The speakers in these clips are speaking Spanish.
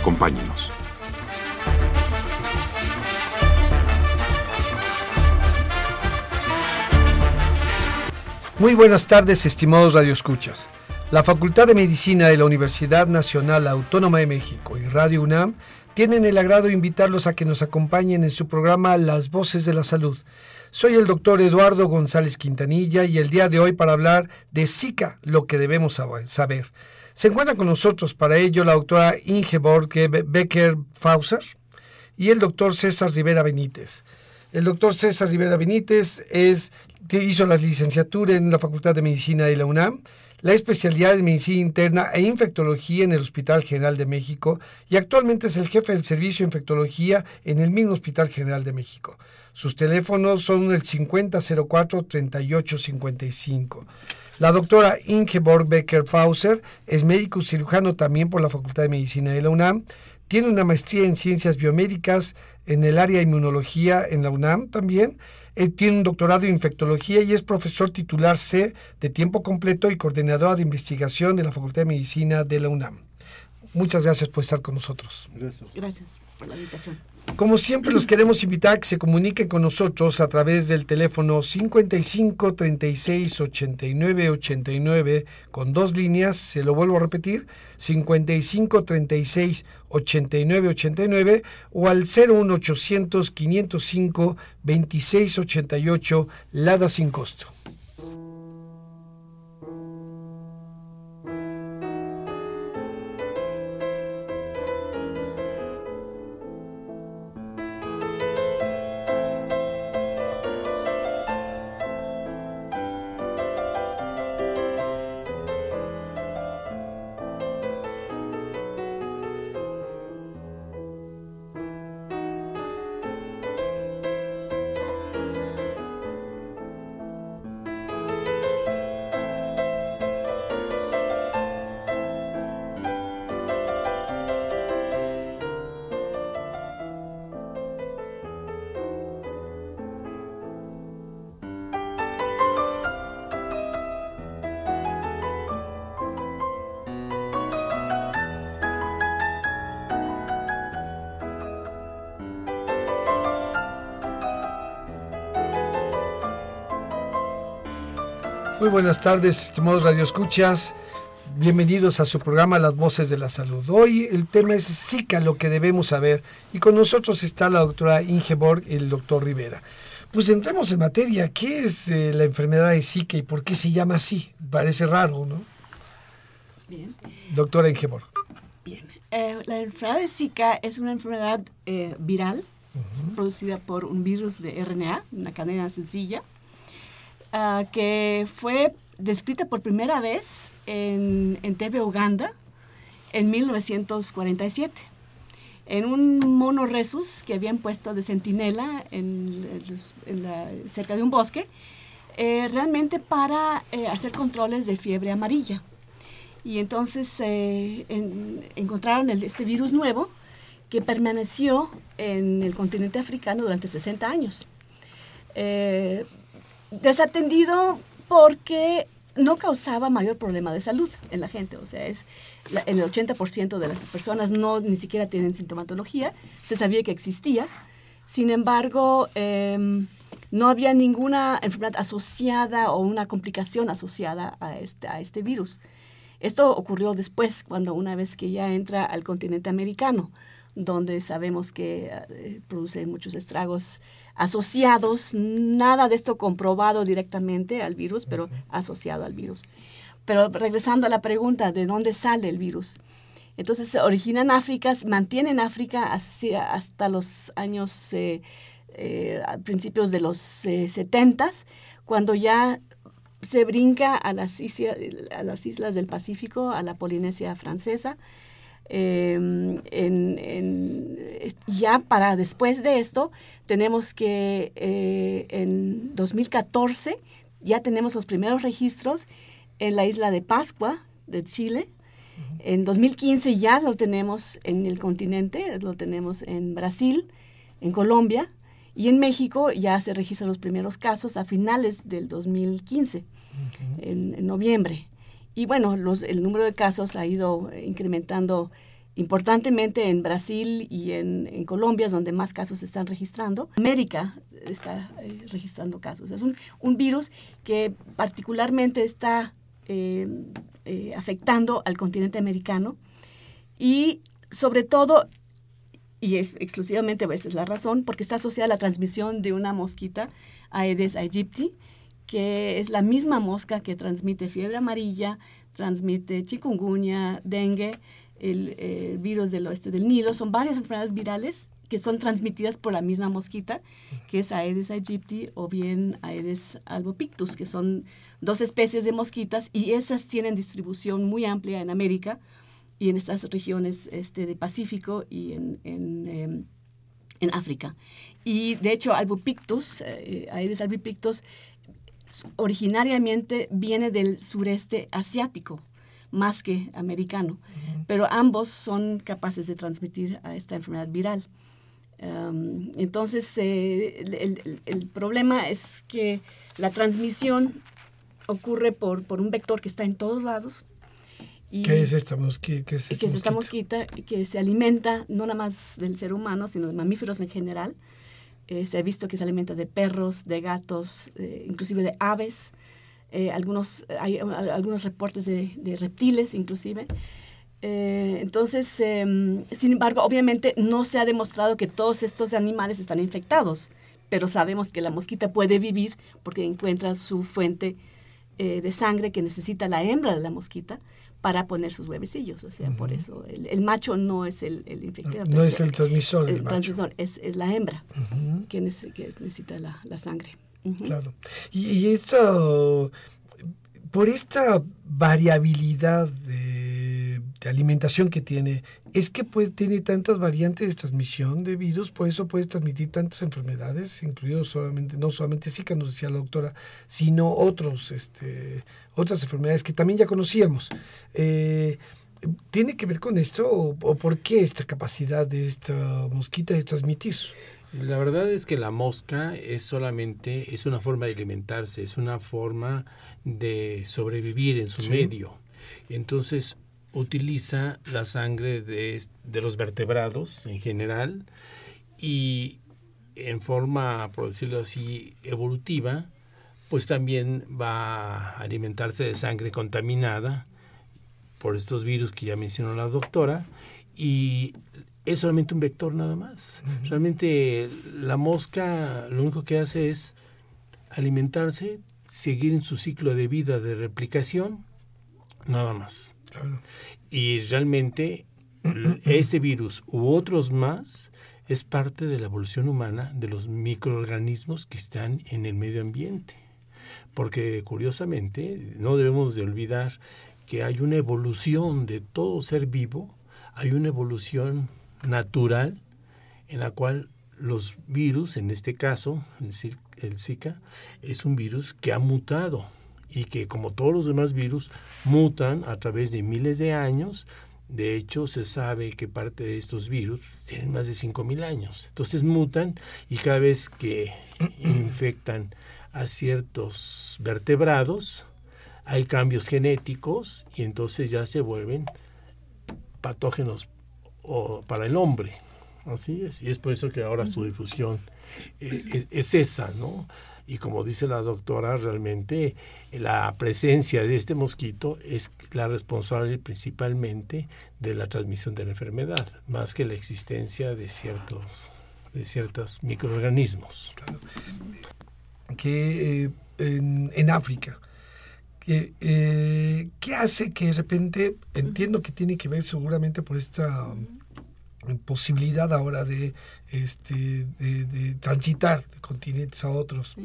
Acompáñenos. Muy buenas tardes, estimados radioescuchas. La Facultad de Medicina de la Universidad Nacional Autónoma de México y Radio UNAM tienen el agrado de invitarlos a que nos acompañen en su programa Las Voces de la Salud. Soy el doctor Eduardo González Quintanilla y el día de hoy para hablar de Zika, lo que debemos saber. Se encuentra con nosotros para ello la doctora Ingeborg Becker Fauser y el doctor César Rivera Benítez. El doctor César Rivera Benítez es, hizo la licenciatura en la Facultad de Medicina de la UNAM, la especialidad en medicina interna e infectología en el Hospital General de México y actualmente es el jefe del servicio de infectología en el mismo Hospital General de México. Sus teléfonos son el 5004-3855. La doctora Ingeborg Becker Fauser es médico cirujano también por la Facultad de Medicina de la UNAM. Tiene una maestría en ciencias biomédicas en el área de inmunología en la UNAM también. tiene un doctorado en infectología y es profesor titular C de tiempo completo y coordinadora de investigación de la Facultad de Medicina de la UNAM. Muchas gracias por estar con nosotros. Gracias. Gracias por la invitación. Como siempre, los queremos invitar a que se comuniquen con nosotros a través del teléfono 55 36 89 89 con dos líneas, se lo vuelvo a repetir, 55 36 89 89 o al 01800 505 26 88 Lada sin costo. Buenas tardes, estimados radioescuchas. Bienvenidos a su programa Las Voces de la Salud. Hoy el tema es Zika, lo que debemos saber. Y con nosotros está la doctora Ingeborg y el doctor Rivera. Pues entremos en materia. ¿Qué es eh, la enfermedad de Zika y por qué se llama así? Parece raro, ¿no? Bien. Doctora Ingeborg. Bien. Eh, la enfermedad de Zika es una enfermedad eh, viral producida por un virus de RNA, una cadena sencilla Ah, que fue descrita por primera vez en, en TV Uganda en 1947 en un mono resus que habían puesto de centinela en, cerca de un bosque, eh, realmente para eh, hacer controles de fiebre amarilla. Y entonces eh, encontraron este virus nuevo que permaneció en el continente africano durante 60 años desatendido porque no causaba mayor problema de salud en la gente. O sea, es el 80% de las personas no ni siquiera tienen sintomatología. Se sabía que existía. Sin embargo, em, no había ninguna enfermedad asociada o una complicación asociada a este, a este virus. Esto ocurrió después, cuando una vez que ya entra al continente americano, donde sabemos que eh, produce muchos estragos asociados, nada de esto comprobado directamente al virus, pero asociado al virus. Pero regresando a la pregunta de dónde sale el virus. Entonces se origina en África, mantiene en África hasta los años, eh, eh, a principios de los 70, eh, cuando ya se brinca a las, islas, a las islas del Pacífico, a la Polinesia francesa, Em, ya para después de esto, tenemos que eh, en 2014 ya tenemos los primeros registros en la isla de Pascua de Chile. En 2015 ya lo tenemos en el continente, lo tenemos en Brasil, en Colombia y en México ya se registran los primeros casos a finales del 2015, en, noviembre. Y bueno, los, el número de casos ha ido incrementando importantemente en Brasil y en, Colombia, es donde más casos se están registrando. América está eh, registrando casos. Es un, virus que particularmente está eh, eh, afectando al continente americano y sobre todo, y exclusivamente esa es la razón, porque está asociada a la transmisión de una mosquita, Aedes aegypti, que es la misma mosca que transmite fiebre amarilla, transmite chikungunya, dengue, el, virus del oeste del Nilo. Son varias enfermedades virales que son transmitidas por la misma mosquita, que es Aedes aegypti o bien Aedes albopictus, que son dos especies de mosquitas y esas tienen distribución muy amplia en América y en estas regiones este, de Pacífico y en, en, em, en África. Y de hecho, albopictus, eh, Aedes albopictus, originariamente viene del sureste asiático, más que americano, pero ambos son capaces de transmitir a esta enfermedad viral. Em, entonces, eh, el, problema es que la transmisión ocurre por, por un vector que está en todos lados. Y, ¿Qué es esta mosquita? que es esta mosquita que se alimenta no nada más del ser humano, sino de mamíferos en general. Eh, se ha visto que se alimenta de perros, de gatos, eh, inclusive de aves. algunos, hay algunos reportes de, reptiles, inclusive. Eh, entonces, em, sin embargo, obviamente no se ha demostrado que todos estos animales están infectados, pero sabemos que la mosquita puede vivir porque encuentra su fuente eh, de sangre que necesita la hembra de la mosquita para poner sus huevecillos. O sea, por eso el, macho no es el, el infectado. No, es el transmisor. El, transmisor es, es, la hembra que, necesita la, la sangre. Claro. Y, y eso, por esta variabilidad de de alimentación que tiene, es que puede, tiene tantas variantes de transmisión de virus, por eso puede transmitir tantas enfermedades, incluidos solamente, no solamente Zika, nos decía la doctora, sino otros, este, otras enfermedades que también ya conocíamos. Eh, ¿Tiene que ver con esto o, o, por qué esta capacidad de esta mosquita de transmitir? La verdad es que la mosca es solamente, es una forma de alimentarse, es una forma de sobrevivir en su medio. Entonces, utiliza la sangre de, los vertebrados en general y en forma, por decirlo así, evolutiva, pues también va a alimentarse de sangre contaminada por estos virus que ya mencionó la doctora y es solamente un vector nada más. Realmente la mosca lo único que hace es alimentarse, seguir en su ciclo de vida de replicación, nada más. Y realmente este virus u otros más es parte de la evolución humana de los microorganismos que están en el medio ambiente. Porque curiosamente no debemos de olvidar que hay una evolución de todo ser vivo, hay una evolución natural en la cual los virus, en este caso el Zika, es un virus que ha mutado y que como todos los demás virus mutan a través de miles de años. De hecho, se sabe que parte de estos virus tienen más de 5.000 años. Entonces mutan y cada vez que infectan a ciertos vertebrados, hay cambios genéticos y entonces ya se vuelven patógenos para el hombre. Así es. Y es por eso que ahora su difusión eh, es, es esa, ¿no? Y como dice la doctora, realmente la presencia de este mosquito es la responsable principalmente de la transmisión de la enfermedad, más que la existencia de ciertos de ciertos microorganismos. Que eh, en, África, eh, ¿qué hace que de repente, entiendo que tiene que ver seguramente por esta posibilidad ahora de, este, de, transitar de continentes a otros.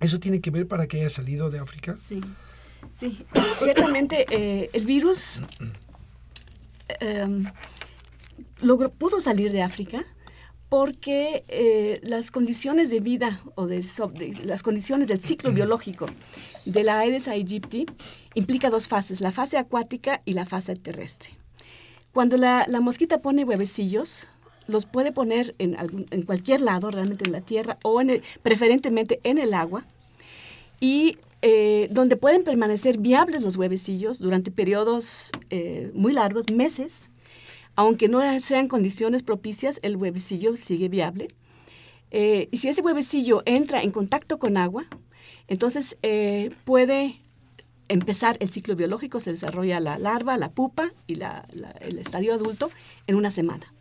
¿Eso tiene que ver para que haya salido de África? Sí, sí. Ciertamente eh, el virus em, logró, pudo salir de África porque eh, las condiciones de vida o de, las condiciones del ciclo biológico de la Aedes aegypti implica dos fases, la fase acuática y la fase terrestre. Cuando la, mosquita pone huevecillos, los puede poner en, cualquier lado, realmente en la tierra o en preferentemente en el agua, y eh, donde pueden permanecer viables los huevecillos durante periodos eh, muy largos, meses, aunque no sean condiciones propicias, el huevecillo sigue viable. Eh, y si ese huevecillo entra en contacto con agua, entonces eh, puede empezar el ciclo biológico, se desarrolla la larva, la pupa y el estadio adulto en una semana.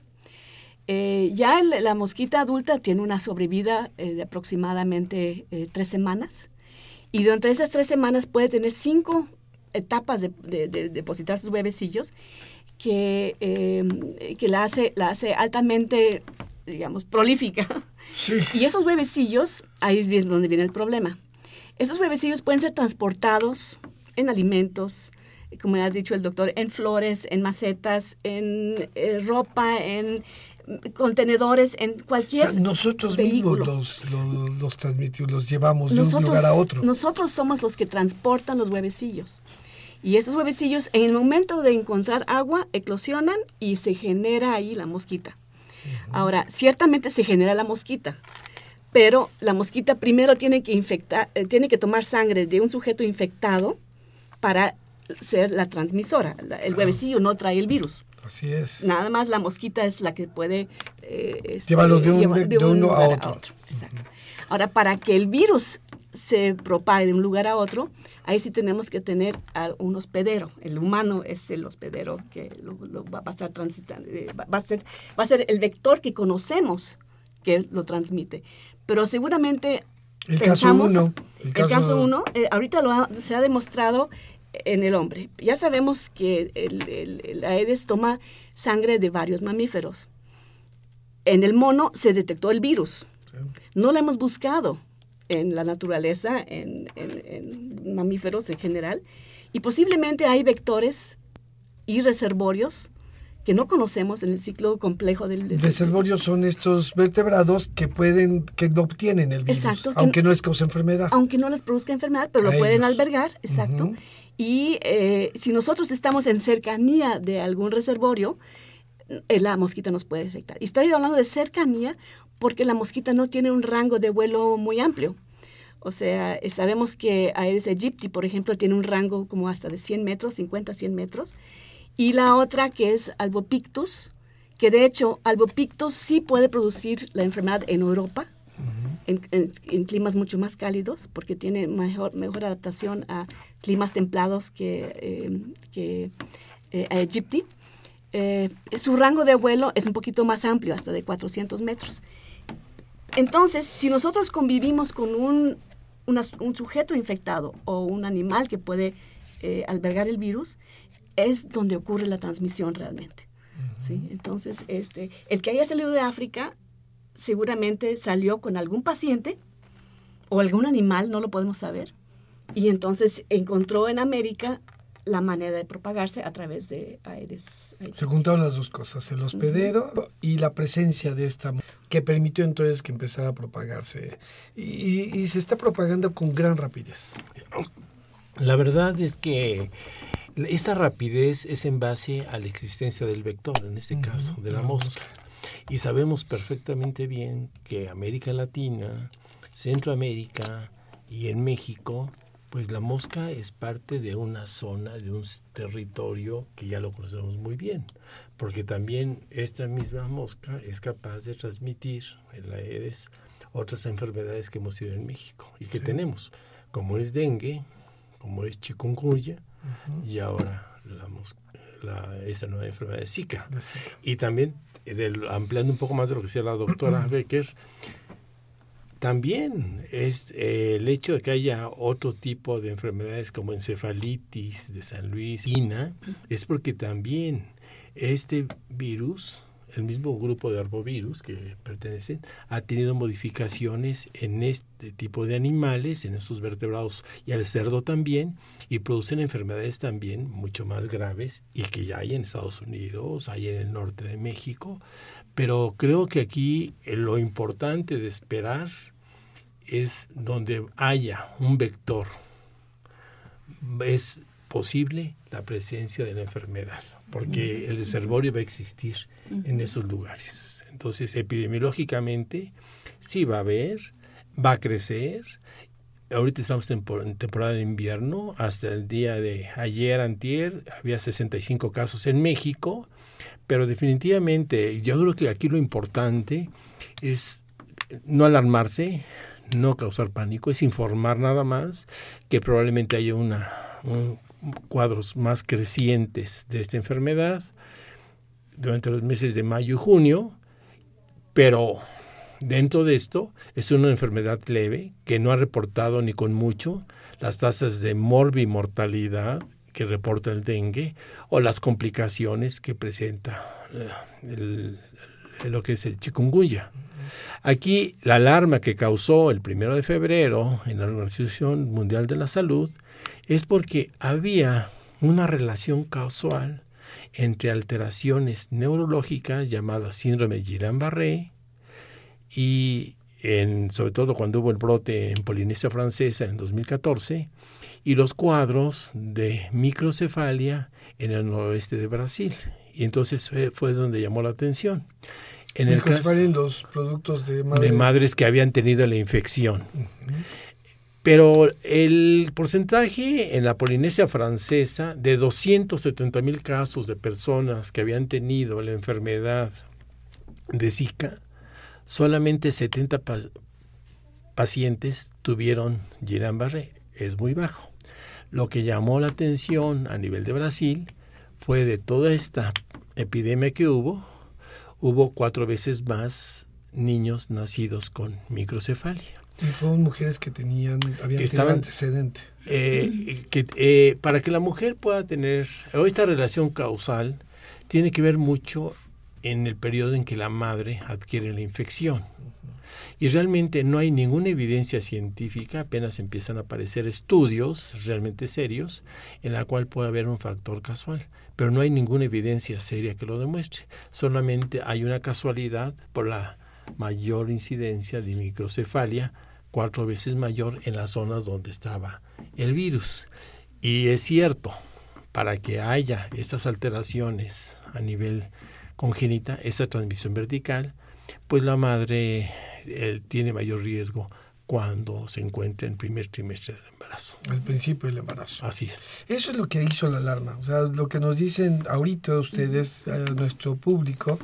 Eh, ya la mosquita adulta tiene una sobrevida de aproximadamente tres semanas y durante esas tres semanas puede tener cinco etapas de, de depositar sus huevecillos que, eh, que la, hace, la hace altamente, digamos, prolífica. Y esos huevecillos, ahí es donde viene el problema. Esos huevecillos pueden ser transportados en alimentos, como ha dicho el doctor, en flores, en macetas, en eh, ropa, en contenedores, en cualquier. nosotros mismos los, los, transmitimos, los llevamos de un lugar a otro. Nosotros somos los que transportan los huevecillos. Y esos huevecillos, en el momento de encontrar agua, eclosionan y se genera ahí la mosquita. Ahora, ciertamente se genera la mosquita, pero la mosquita primero tiene que infectar, eh, tiene que tomar sangre de un sujeto infectado para ser la transmisora. el huevecillo no trae el virus. Así es. Nada más la mosquita es la que puede... Eh, este, Llevarlo de, uno a otro. Exacto. Ahora, para que el virus se propague de un lugar a otro, ahí sí tenemos que tener a un hospedero. El humano es el hospedero que lo, va a estar transitando, eh, va, a ser, va a ser el vector que conocemos que lo transmite. Pero seguramente el caso uno. El caso, uno, eh, ahorita lo se ha demostrado en el hombre. Ya sabemos que el, Aedes toma sangre de varios mamíferos. En el mono se detectó el virus. No lo hemos buscado en la naturaleza, en, mamíferos en general, y posiblemente hay vectores y reservorios que no conocemos en el ciclo complejo del, reservorios son estos vertebrados que pueden que no obtienen el virus exacto, aunque no, es causa enfermedad aunque no les produzca enfermedad pero lo pueden albergar exacto y eh, si nosotros estamos en cercanía de algún reservorio eh, la mosquita nos puede afectar y estoy hablando de cercanía porque la mosquita no tiene un rango de vuelo muy amplio. O sea, eh, sabemos que Aedes aegypti, por ejemplo, tiene un rango como hasta de 100 metros, 50 100 metros. Y la otra que es Albopictus, que de hecho Albopictus sí puede producir la enfermedad en Europa, en, climas mucho más cálidos, porque tiene mejor, mejor adaptación a climas templados que, eh, que eh, aegypti. su rango de vuelo es un poquito más amplio, hasta de 400 metros. Entonces, si nosotros convivimos con un, un sujeto infectado o un animal que puede eh, albergar el virus, es donde ocurre la transmisión realmente. ¿sí? Entonces, este, el que haya salido de África seguramente salió con algún paciente o algún animal, no lo podemos saber, y entonces encontró en América la manera de propagarse a través de Aedes. Se juntaron las dos cosas, el hospedero y la presencia de esta que permitió entonces que empezara a propagarse y, se está propagando con gran rapidez. La verdad es que esa rapidez es en base a la existencia del vector, en este caso, de la, mosca. Y sabemos perfectamente bien que América Latina, Centroamérica y en México pues la mosca es parte de una zona, de un territorio que ya lo conocemos muy bien, porque también esta misma mosca es capaz de transmitir en la Aedes otras enfermedades que hemos tenido en México y que tenemos, como es dengue, como es chikungunya y ahora la, mosca, la esta nueva enfermedad de Zika. Y también, ampliando un poco más de lo que decía la doctora Becker, también es eh, el hecho de que haya otro tipo de enfermedades como encefalitis de San Luis, INA, es porque también este virus el mismo grupo de arbovirus que pertenecen, ha tenido modificaciones en este tipo de animales, en estos vertebrados y al cerdo también, y producen enfermedades también mucho más graves y que ya hay en Estados Unidos, hay en el norte de México. Pero creo que aquí lo importante de esperar es donde haya un vector. Es posible la presencia de la enfermedad, porque el reservorio va a existir en esos lugares. Entonces, epidemiológicamente, sí va a haber, va a crecer. Ahorita estamos en temporada de invierno, hasta el día de ayer, antier, había 65 casos en México, pero definitivamente yo creo que aquí lo importante es no alarmarse, no causar pánico, es informar nada más que probablemente haya una, un, cuadros más crecientes de esta enfermedad durante los meses de mayo y junio, pero dentro de esto es una enfermedad leve que no ha reportado ni con mucho las tasas de morbimortalidad que reporta el dengue o las complicaciones que presenta eh, lo que es el chikungunya. Aquí la alarma que causó el primero de febrero en la Organización Mundial de la Salud es porque había una relación causal entre alteraciones neurológicas llamadas síndrome Guillain-Barré y en, sobre todo cuando hubo el brote en Polinesia Francesa en 2014 y los cuadros de microcefalia en el noroeste de Brasil. Y entonces fue, donde llamó la atención. En el caso en los productos de, de, madres que habían tenido la infección. Pero el porcentaje en la Polinesia francesa de 270 mil casos de personas que habían tenido la enfermedad de Zika, solamente 70 pacientes tuvieron Guillain-Barré. Es muy bajo. Lo que llamó la atención a nivel de Brasil fue de toda esta epidemia que hubo, hubo cuatro veces más niños nacidos con microcefalia. Y fueron mujeres que tenían, habían tenido antecedente. Eh, que, eh, para que la mujer pueda tener, esta relación causal tiene que ver mucho en el periodo en que la madre adquiere la infección. Y realmente no hay ninguna evidencia científica, apenas empiezan a aparecer estudios realmente serios en la cual puede haber un factor casual, pero no hay ninguna evidencia seria que lo demuestre. Solamente hay una casualidad por la mayor incidencia de microcefalia cuatro veces mayor en las zonas donde estaba el virus. Y es cierto, para que haya estas alteraciones a nivel congénita, esa transmisión vertical, pues la madre eh, tiene mayor riesgo cuando se encuentra en primer trimestre del embarazo. Al principio del embarazo. Así es. Eso es lo que hizo la alarma. O sea, lo que nos dicen ahorita ustedes, a nuestro público,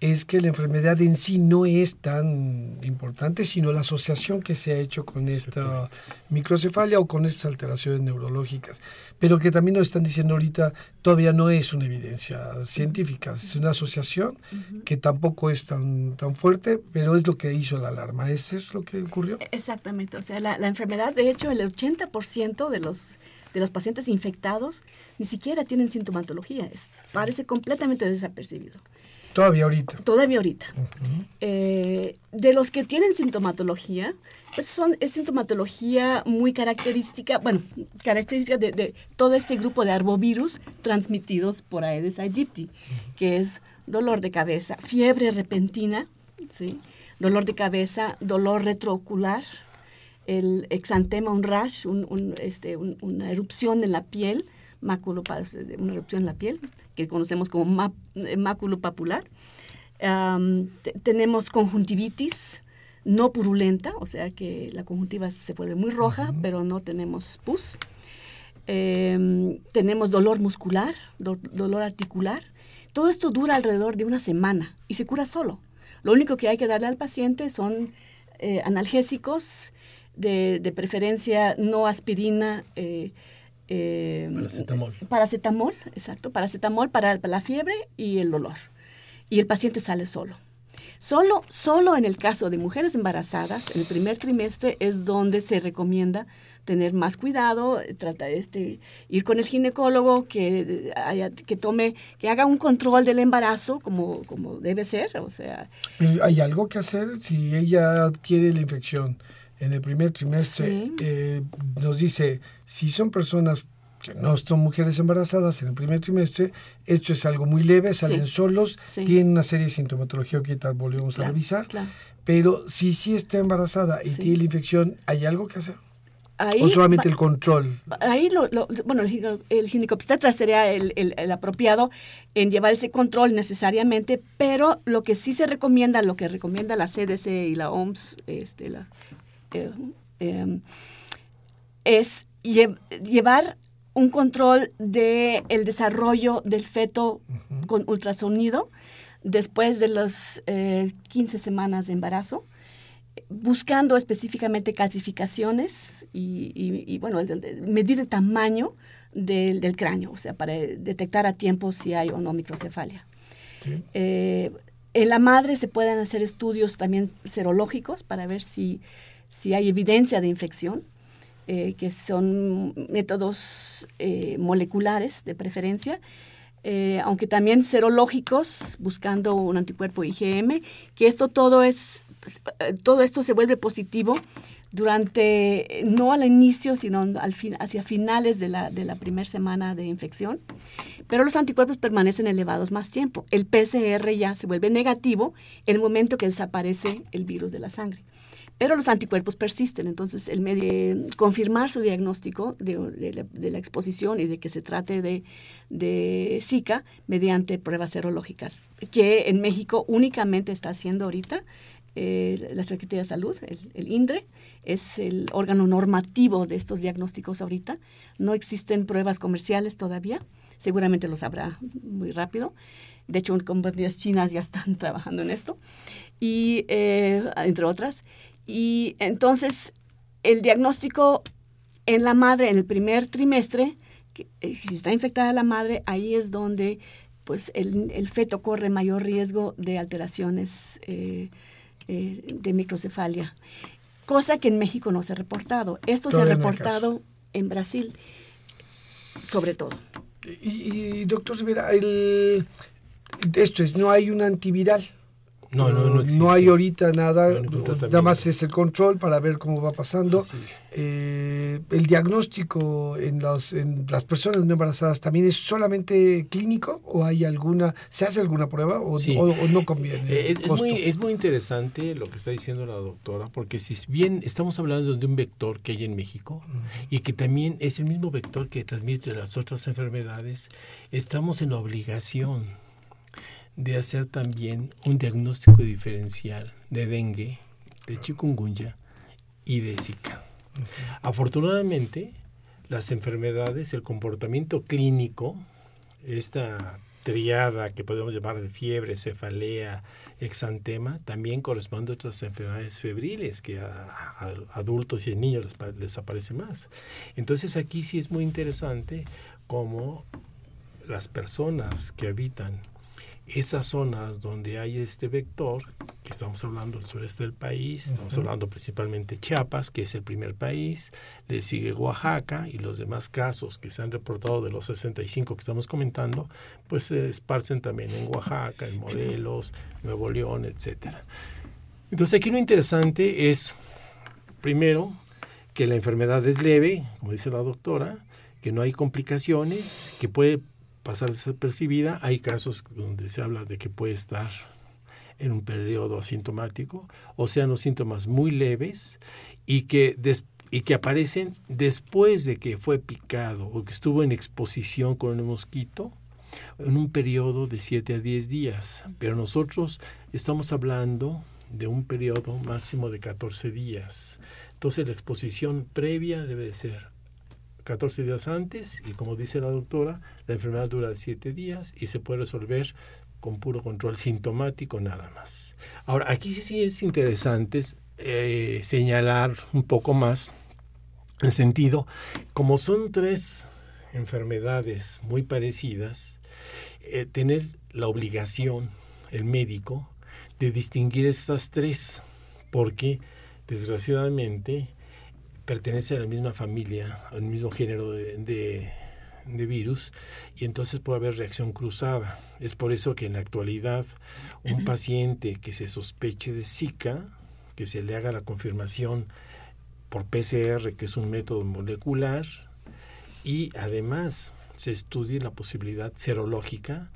es que la enfermedad en sí no es tan importante, sino la asociación que se ha hecho con esta microcefalia o con estas alteraciones neurológicas. Pero que también nos están diciendo ahorita, todavía no es una evidencia científica, es una asociación que tampoco es tan, tan fuerte, pero es lo que hizo la alarma. ¿Es eso lo que ocurrió? Exactamente, o sea, la, enfermedad, de hecho, el 80% de los de los pacientes infectados ni siquiera tienen sintomatología, es, parece completamente desapercibido. Todavía ahorita. Todavía ahorita. Eh, de los que tienen sintomatología, pues son, es sintomatología muy característica, bueno, característica de, todo este grupo de arbovirus transmitidos por Aedes aegypti, que es dolor de cabeza, fiebre repentina, ¿sí? dolor de cabeza, dolor retroocular, el exantema, un rash, este, una erupción en la piel, máculo, una erupción en la piel, que conocemos como eh, máculo papular. tenemos conjuntivitis no purulenta, o sea que la conjuntiva se vuelve muy roja, pero no tenemos pus. Em, tenemos dolor muscular, dolor articular. Todo esto dura alrededor de una semana y se cura solo. Lo único que hay que darle al paciente son eh, analgésicos, de, de, preferencia no aspirina, eh, eh, paracetamol. Paracetamol, exacto, paracetamol para, la fiebre y el dolor. Y el paciente sale solo. Solo, solo en el caso de mujeres embarazadas, en el primer trimestre es donde se recomienda tener más cuidado, tratar este, ir con el ginecólogo que haya, que tome, que haga un control del embarazo como, como debe ser, o sea. ¿Hay algo que hacer si ella adquiere la infección en el primer trimestre? Eh, nos dice si son personas que no son mujeres embarazadas en el primer trimestre, esto es algo muy leve, salen solos, tienen una serie de sintomatología que tal volvemos a revisar, pero si sí está embarazada y tiene la infección, ¿hay algo que hacer? ¿O solamente el control? Ahí, lo, bueno, el, el ginecobstetra sería el, el, apropiado en llevar ese control necesariamente, pero lo que sí se recomienda, lo que recomienda la CDC y la OMS, este, la, eh, em, es llevar un control del el desarrollo del feto con ultrasonido después de las 15 eh, semanas de embarazo, buscando específicamente calcificaciones y, bueno, medir el tamaño del, cráneo, o sea, para detectar a tiempo si hay o no microcefalia. Eh, en la madre se pueden hacer estudios también serológicos para ver si, si hay evidencia de infección. Eh, que son métodos eh, moleculares de preferencia, eh, aunque también serológicos, buscando un anticuerpo IgM, que esto todo es, pues, todo esto se vuelve positivo durante, no al inicio, sino al fin, hacia finales de la, de la primera semana de infección. Pero los anticuerpos permanecen elevados más tiempo. El PCR ya se vuelve negativo el momento que desaparece el virus de la sangre pero los anticuerpos persisten. Entonces, el medio, confirmar su diagnóstico de, la, exposición y de que se trate de, de, Zika mediante pruebas serológicas, que en México únicamente está haciendo ahorita eh, la Secretaría de Salud, el, INDRE, es el órgano normativo de estos diagnósticos ahorita. No existen pruebas comerciales todavía, seguramente los habrá muy rápido. De hecho, compañías chinas ya están trabajando en esto, y eh, entre otras. Y entonces el diagnóstico en la madre en el primer trimestre, eh, si está infectada la madre, ahí es donde pues el, feto corre mayor riesgo de alteraciones eh, eh, de microcefalia, cosa que en México no se ha reportado. Esto se ha reportado en Brasil, sobre todo. Y, doctor Rivera, el, esto es, no hay un antiviral. No, no, no, no hay ahorita nada, nada más es el control para ver cómo va pasando. Eh, el diagnóstico en las, en las personas no embarazadas también es solamente clínico o hay alguna, se hace alguna prueba o, no conviene. Eh, es, muy, es muy interesante lo que está diciendo la doctora, porque si bien estamos hablando de un vector que hay en México y que también es el mismo vector que transmite las otras enfermedades, estamos en obligación de hacer también un diagnóstico diferencial de dengue, de chikungunya y de Zika. Afortunadamente, las enfermedades, el comportamiento clínico, esta triada que podemos llamar de fiebre, cefalea, exantema, también corresponde a otras enfermedades febriles que a, adultos y a niños les, les, aparece más. Entonces aquí sí es muy interesante cómo las personas que habitan esas zonas donde hay este vector, que estamos hablando del sureste del país, estamos hablando principalmente Chiapas, que es el primer país, le sigue Oaxaca y los demás casos que se han reportado de los 65 que estamos comentando, pues se esparcen también en Oaxaca, en Morelos, Nuevo León, etcétera. Entonces aquí lo interesante es, primero, que la enfermedad es leve, como dice la doctora, que no hay complicaciones, que puede pasar desapercibida. Hay casos donde se habla de que puede estar en un periodo asintomático, o sean los síntomas muy leves y que, y que aparecen después de que fue picado o que estuvo en exposición con un mosquito en un periodo de 7 a 10 días. Pero nosotros estamos hablando de un periodo máximo de 14 días. Entonces la exposición previa debe ser 14 días antes y como dice la doctora, la enfermedad dura 7 días y se puede resolver con puro control sintomático nada más. Ahora, aquí sí es interesante eh, señalar un poco más en sentido, como son tres enfermedades muy parecidas, eh, tener la obligación, el médico, de distinguir estas tres, porque desgraciadamente pertenecen a la misma familia, al mismo género de, de virus y entonces puede haber reacción cruzada. Es por eso que en la actualidad un paciente que se sospeche de Zika, que se le haga la confirmación por PCR, que es un método molecular, y además se estudie la posibilidad serológica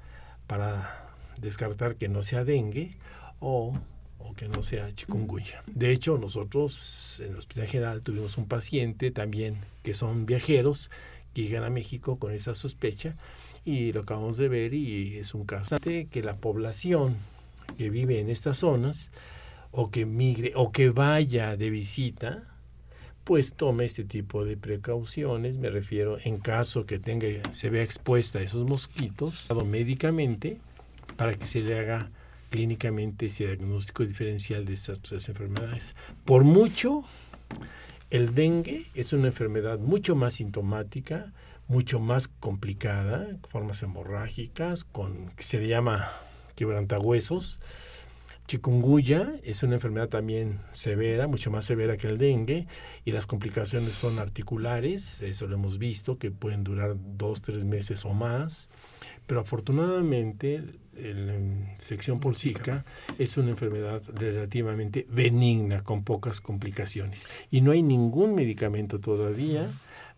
para descartar que no sea dengue o, o que no sea chikungunya. De hecho, nosotros en el Hospital General tuvimos un paciente también que son viajeros que llegan a México con esa sospecha y lo acabamos de ver y es un caso que la población que vive en estas zonas o que migre o que vaya de visita pues tome este tipo de precauciones, me refiero en caso que tenga se vea expuesta a esos mosquitos, médicamente para que se le haga clínicamente ese diagnóstico diferencial de estas tres enfermedades. Por mucho el dengue es una enfermedad mucho más sintomática, mucho más complicada, formas hemorrágicas, con que se le llama quebrantahuesos. Chikungunya es una enfermedad también severa, mucho más severa que el dengue, y las complicaciones son articulares, eso lo hemos visto, que pueden durar dos, tres meses o más. Pero afortunadamente la infección por Zika es una enfermedad relativamente benigna, con pocas complicaciones. Y no hay ningún medicamento todavía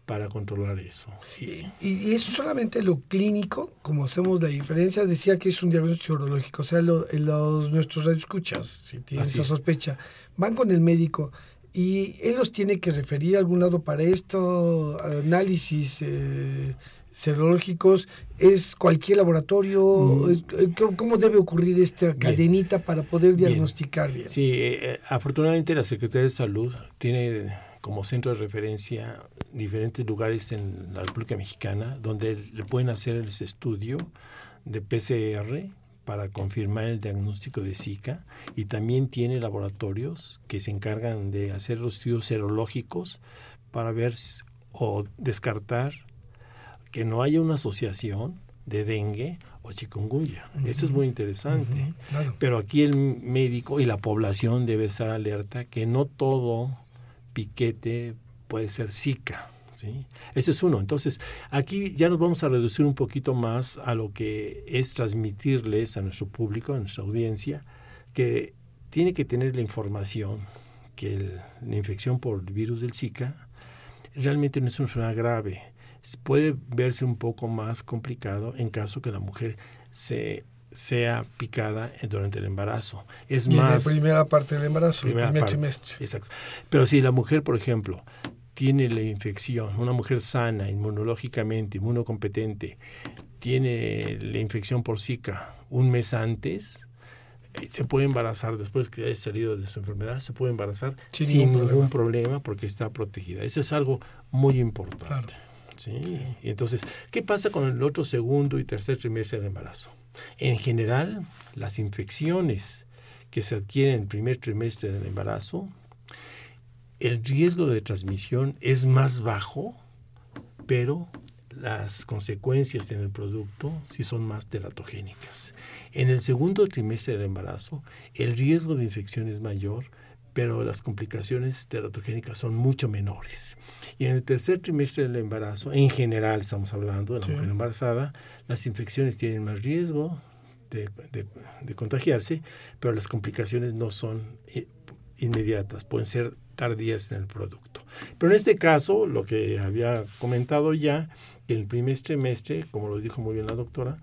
para controlar eso. Y, y, eso solamente lo clínico, como hacemos la diferencia, decía que es un diagnóstico urológico, o sea, lo, los, nuestros radioescuchas, si tienen esa sospecha, van con el médico y él los tiene que referir a algún lado para esto, análisis eh, serológicos, ¿es cualquier laboratorio? Mm. Eh, ¿Cómo debe ocurrir esta cadenita para poder diagnosticar bien? Sí, eh, afortunadamente la Secretaría de Salud tiene como centro de referencia diferentes lugares en la República Mexicana donde le pueden hacer el estudio de PCR para confirmar el diagnóstico de Zika y también tiene laboratorios que se encargan de hacer los estudios serológicos para ver o descartar que no haya una asociación de dengue o chikungunya. Eso es muy interesante. Pero aquí el médico y la población debe estar alerta que no todo piquete puede ser Zika. ¿sí? Ese es uno. Entonces, aquí ya nos vamos a reducir un poquito más a lo que es transmitirles a nuestro público, a nuestra audiencia, que tiene que tener la información que la infección por el virus del Zika realmente no es una enfermedad grave puede verse un poco más complicado en caso que la mujer se sea picada durante el embarazo. Es más. En la primera parte del embarazo, el primer trimestre. Exacto. Pero si la mujer, por ejemplo, tiene la infección, una mujer sana, inmunológicamente, inmunocompetente, tiene la infección por Zika un mes antes, eh, se puede embarazar después que haya salido de su enfermedad, se puede embarazar sin, ningún, problema. porque está protegida. Eso es algo muy importante. ¿sí? Y entonces, ¿qué pasa con el otro segundo y tercer trimestre del embarazo? En general, las infecciones que se adquieren en el primer trimestre del embarazo, el riesgo de transmisión es más bajo, pero las consecuencias en el producto sí son más teratogénicas. En el segundo trimestre del embarazo, el riesgo de infección es mayor, pero las complicaciones teratogénicas son mucho menores. Y en el tercer trimestre del embarazo, en general estamos hablando de la mujer embarazada, las infecciones tienen más riesgo de, de, contagiarse, pero las complicaciones no son inmediatas, pueden ser tardías en el producto. Pero en este caso, lo que había comentado ya, en el primer trimestre, como lo dijo muy bien la doctora,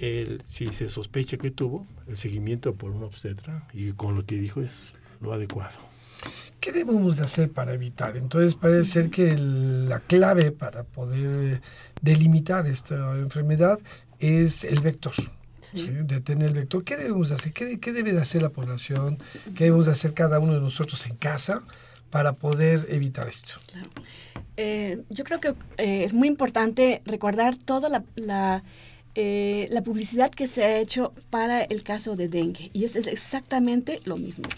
el, si se sospecha que tuvo, el seguimiento por un obstetra, y con lo que dijo es lo adecuado. ¿Qué debemos de hacer para evitar? Entonces parece ser que la clave para poder delimitar esta enfermedad es el vector. detener el vector. ¿Qué debemos de hacer? ¿Qué, ¿Qué, debe de hacer la población? ¿Qué debemos de hacer cada uno de nosotros en casa para poder evitar esto? Eh, yo creo que eh, es muy importante recordar toda la, la, eh, la, publicidad que se ha hecho para el caso de dengue. Y es exactamente lo mismo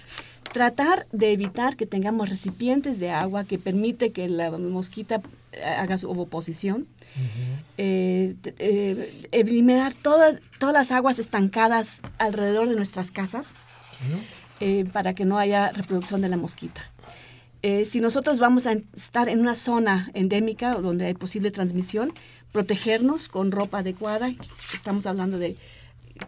tratar de evitar que tengamos recipientes de agua que permite que la mosquita eh, haga su ovoposición. Eh, eh, eliminar todas, todas las aguas estancadas alrededor de nuestras casas. eh, para que no haya reproducción de la mosquita. Si nosotros vamos a estar en una zona endémica donde hay posible transmisión, protegernos con ropa adecuada. Estamos hablando de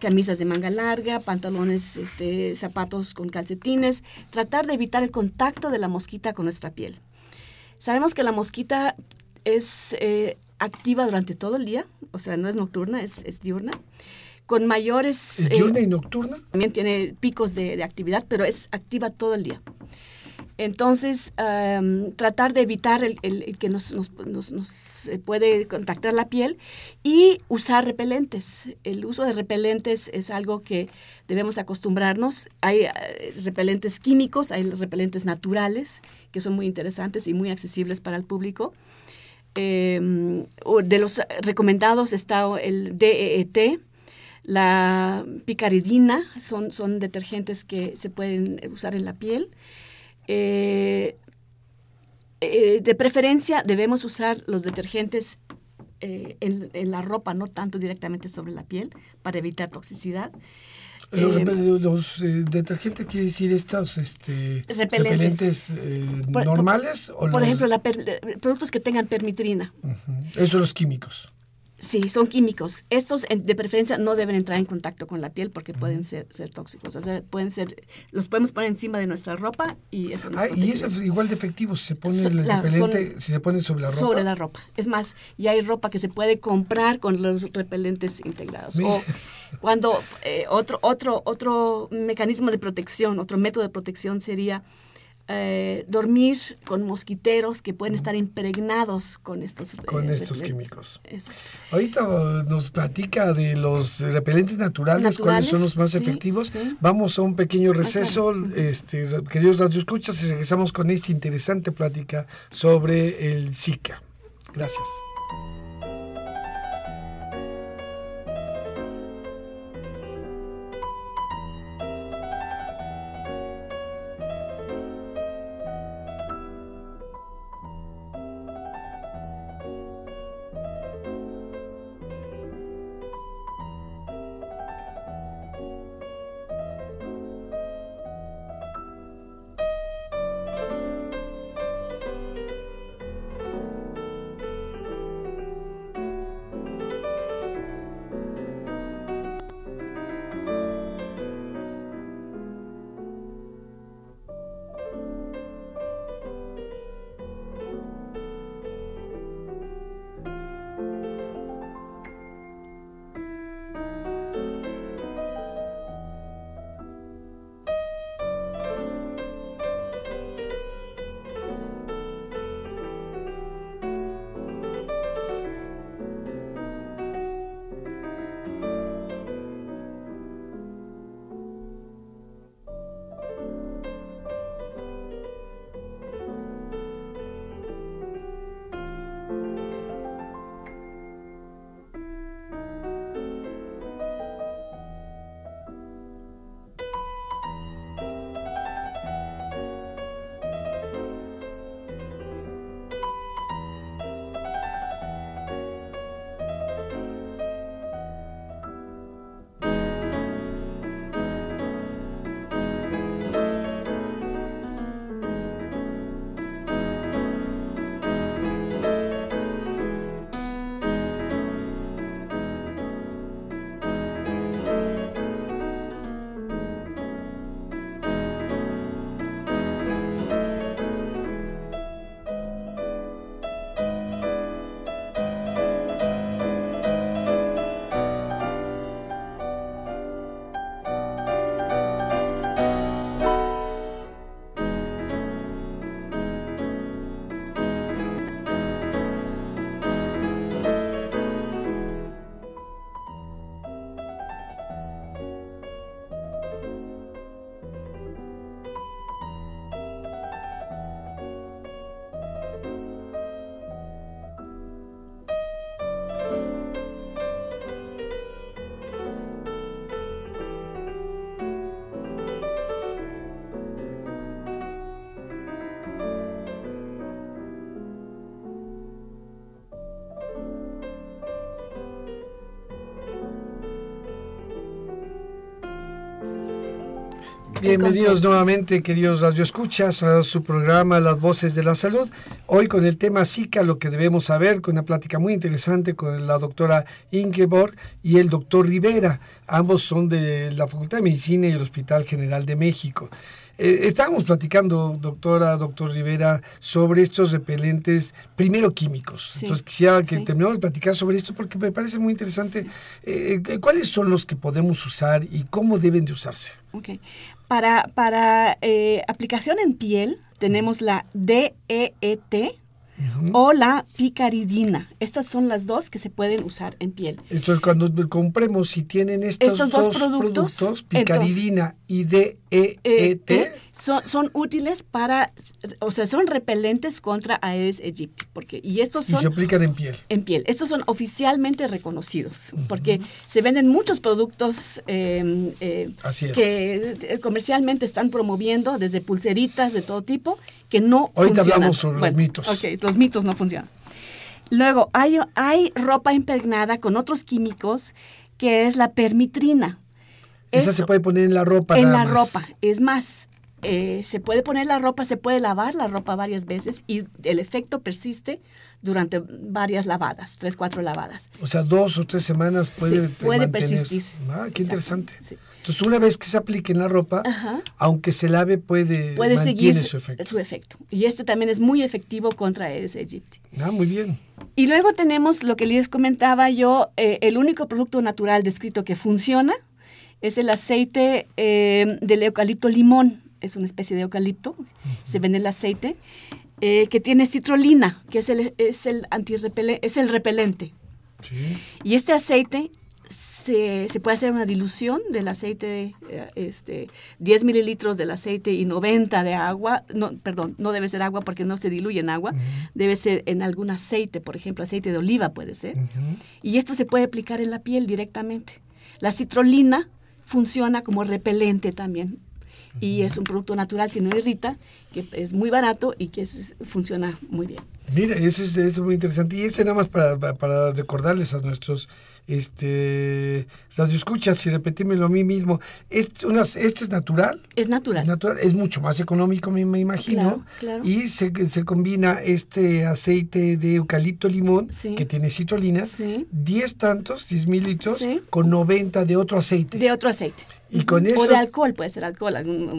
camisas de manga larga, pantalones, este, zapatos con calcetines, tratar de evitar el contacto de la mosquita con nuestra piel. Sabemos que la mosquita es eh, activa durante todo el día, o sea, no es nocturna, es, es diurna. Con mayores... ¿Es diurna y nocturna? También tiene picos de, de actividad, pero es activa todo el día. Entonces, tratar de evitar el, que nos, puede contactar la piel y usar repelentes. El uso de repelentes es algo que debemos acostumbrarnos. Hay eh, repelentes químicos, hay repelentes naturales, que son muy interesantes y muy accesibles para el público. Em, de los recomendados está el DEET, la picaridina, son, son detergentes que se pueden usar en la piel. Eh, eh, de preferencia debemos usar los detergentes eh, en, la ropa, no tanto directamente sobre la piel, para evitar toxicidad. Los, detergentes quiere decir estos este, repelentes, normales por, o por ejemplo productos que tengan permitrina Esos son los químicos Sí, son químicos. Estos de preferencia no deben entrar en contacto con la piel porque pueden ser, ser tóxicos. O sea, pueden ser, los podemos poner encima de nuestra ropa y eso ah, y es igual de efectivo si se pone el repelente, si se pone sobre la ropa. Sobre la ropa. Es más, y hay ropa que se puede comprar con los repelentes integrados. O cuando eh, otro, otro, otro mecanismo de protección, otro método de protección sería eh, dormir con mosquiteros que pueden estar impregnados con estos con estos químicos. Ahorita uh, nos platica de los repelentes naturales, cuáles son los más efectivos. Vamos a un pequeño receso, este, queridos radioescuchas, y regresamos con esta interesante plática sobre el Zika. Gracias. Bienvenidos nuevamente, queridos radioescuchas, a su programa Las Voces de la Salud. Hoy con el tema Zika, lo que debemos saber, con una plática muy interesante con la doctora Ingeborg y el doctor Rivera. Ambos son de la Facultad de Medicina y el Hospital General de México. Eh, estábamos platicando, doctora, doctor Rivera, sobre estos repelentes, primero químicos. Entonces quisiera que terminemos de platicar sobre esto porque me parece muy interesante. Eh, eh, ¿Cuáles son los que podemos usar y cómo deben de usarse? Okay. Para, para aplicación en piel tenemos la DEET, o la picaridina. Estas son las dos que se pueden usar en piel. Entonces, cuando compremos, si tienen estos, dos, productos, picaridina y DEET, eh, son, son, útiles para, o sea, son repelentes contra Aedes aegypti. Porque, y estos son... Y se aplican en piel. En piel. Estos son oficialmente reconocidos, porque se venden muchos productos em, eh, que eh, comercialmente están promoviendo, desde pulseritas de todo tipo, que no Ahorita hablamos sobre los mitos. Ok, los mitos no funcionan. Luego, hay, hay ropa impregnada con otros químicos, que es la permitrina. Esa se puede poner en la ropa. En la ropa. Es más, eh, se puede poner la ropa, se puede lavar la ropa varias veces y el efecto persiste durante varias lavadas, tres, cuatro lavadas. O sea, dos o tres semanas puede, puede persistir. Ah, qué interesante. Entonces, una vez que se aplique en la ropa, aunque se lave, puede, puede seguir su efecto. su efecto. Y este también es muy efectivo contra ese aegypti. Ah, muy bien. Y luego tenemos lo que les comentaba yo, eh, el único producto natural descrito que funciona es el aceite eh, del eucalipto limón es una especie de eucalipto, se vende el aceite, eh, que tiene citrolina, que es el, es el, es el repelente. Y este aceite se, se, puede hacer una dilución del aceite, eh, este, 10 mililitros del aceite y 90 de agua, no, perdón, no debe ser agua porque no se diluye en agua, debe ser en algún aceite, por ejemplo, aceite de oliva puede ser. Y esto se puede aplicar en la piel directamente. La citrolina funciona como repelente también y es un producto natural que no irrita, que es muy barato y que funciona muy bien. Mira, eso es, muy interesante. Y ese nada más para, para recordarles a nuestros este radio escuchas y repetímelo a mí mismo. ¿Este, unas, ¿Este es natural? Es natural. natural. Es mucho más económico, me, me imagino. Y se, se, combina este aceite de eucalipto limón, que tiene citrulina, 10 tantos, 10 mil litros, con 90 de otro aceite. De otro aceite. Y con eso, o de alcohol, puede ser alcohol.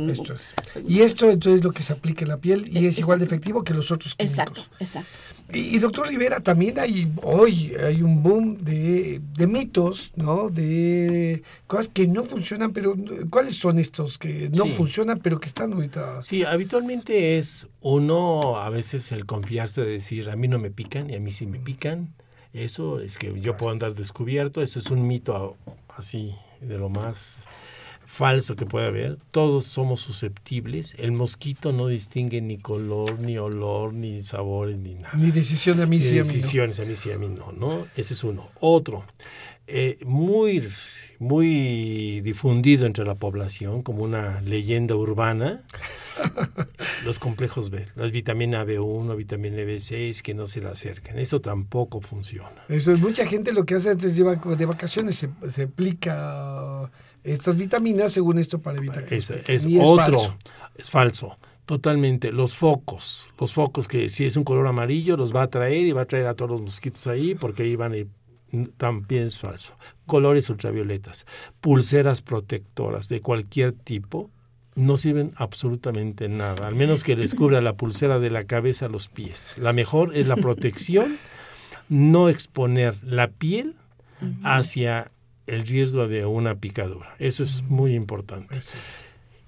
esto es. Y esto entonces es lo que se aplica en la piel y es, igual de efectivo que los otros químicos. Exacto, exacto. Y, doctor Rivera, también hay hoy hay un boom de, de, mitos, ¿no? De cosas que no funcionan, pero ¿cuáles son estos que no funcionan, pero que están ahorita? Sí, habitualmente es uno, a veces el confiarse de decir, a mí no me pican y a mí sí me pican. Eso es que yo puedo andar descubierto, eso es un mito así de lo más falso que puede haber. Todos somos susceptibles. El mosquito no distingue ni color, ni olor, ni sabores, ni nada. Ni decisión de a mí sí, a mí decisiones a mí sí, a mí no, ¿no? Ese es uno. Otro, eh, muy, muy difundido entre la población como una leyenda urbana, los complejos B, las vitamina B1, vitamina B6 que no se le acercan. Eso tampoco funciona. Eso es mucha gente lo que hace antes lleva de vacaciones se, se aplica estas vitaminas según esto para evitar que es, es otro es falso totalmente. Los focos los focos que si es un color amarillo los va a traer y va a traer a todos los mosquitos ahí porque ahí van a ir también es falso. Colores ultravioletas pulseras protectoras de cualquier tipo no sirven absolutamente nada al menos que les cubra la pulsera de la cabeza a los pies. La mejor es la protección no exponer la piel hacia el riesgo de una picadura. Eso es muy importante.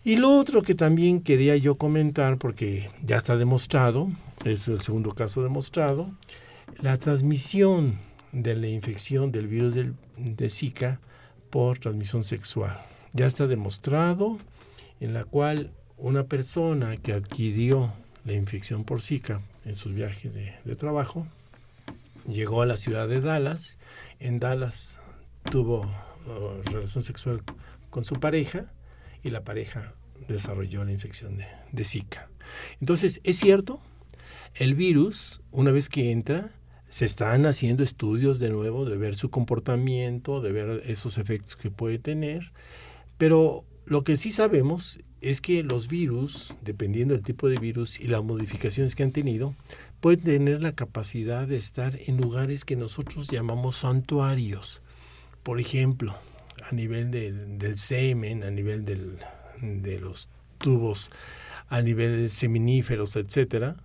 Y lo otro que también quería yo comentar, porque ya está demostrado, es el segundo caso demostrado, la transmisión de la infección del virus de Zika por transmisión sexual. Ya está demostrado en la cual una persona que adquirió la infección por Zika en sus viajes de, de trabajo, llegó a la ciudad de Dallas. En Dallas tuvo relación sexual con su pareja y la pareja desarrolló la infección de, Zika. Entonces, es cierto, el virus, una vez que entra, se están haciendo estudios de nuevo de ver su comportamiento, de ver esos efectos que puede tener, pero lo que sí sabemos es que los virus, dependiendo del tipo de virus y las modificaciones que han tenido, pueden tener la capacidad de estar en lugares que nosotros llamamos santuarios. Por ejemplo, a nivel del, semen, a nivel de los tubos, a nivel de seminíferos, etcétera,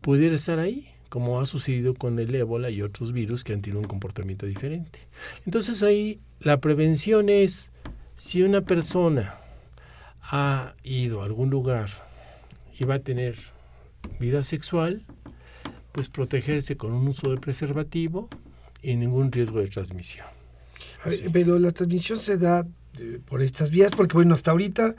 pudiera estar ahí, como ha sucedido con el ébola y otros virus que han tenido un comportamiento diferente. Entonces ahí la prevención es si una persona ha ido a algún lugar y va a tener vida sexual, pues protegerse con un uso de preservativo y ningún riesgo de transmisión. Pero la transmisión se da eh, por estas vías, porque bueno, hasta ahorita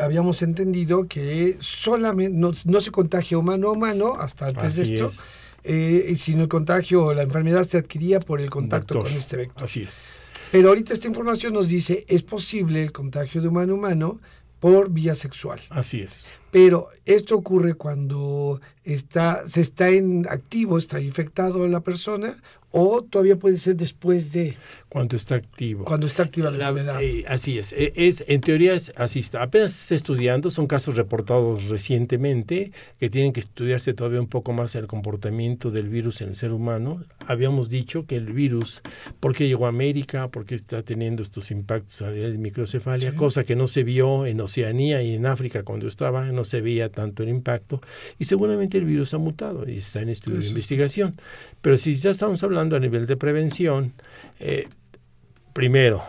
habíamos entendido que solamente no, se contagia humano a humano hasta antes de esto, eh, sino el contagio o la enfermedad se adquiría por el contacto con este vector. Así es. Pero ahorita esta información nos dice, es posible el contagio de humano a humano por vía sexual. Así es. Pero esto ocurre cuando está, se está en activo, está infectado la persona, o todavía puede ser después de cuando está activo. cuando está activa la, enfermedad. eh, así es. E, es en teoría es así está apenas está estudiando son casos reportados recientemente que tienen que estudiarse todavía un poco más el comportamiento del virus en el ser humano. Habíamos dicho que el virus por qué llegó a América por qué está teniendo estos impactos a de microcefalia cosa que no se vio en Oceanía y en África cuando estaba no se veía tanto el impacto y seguramente el virus ha mutado y está en estudio de investigación. Pero si ya estamos hablando a nivel de prevención, eh, primero,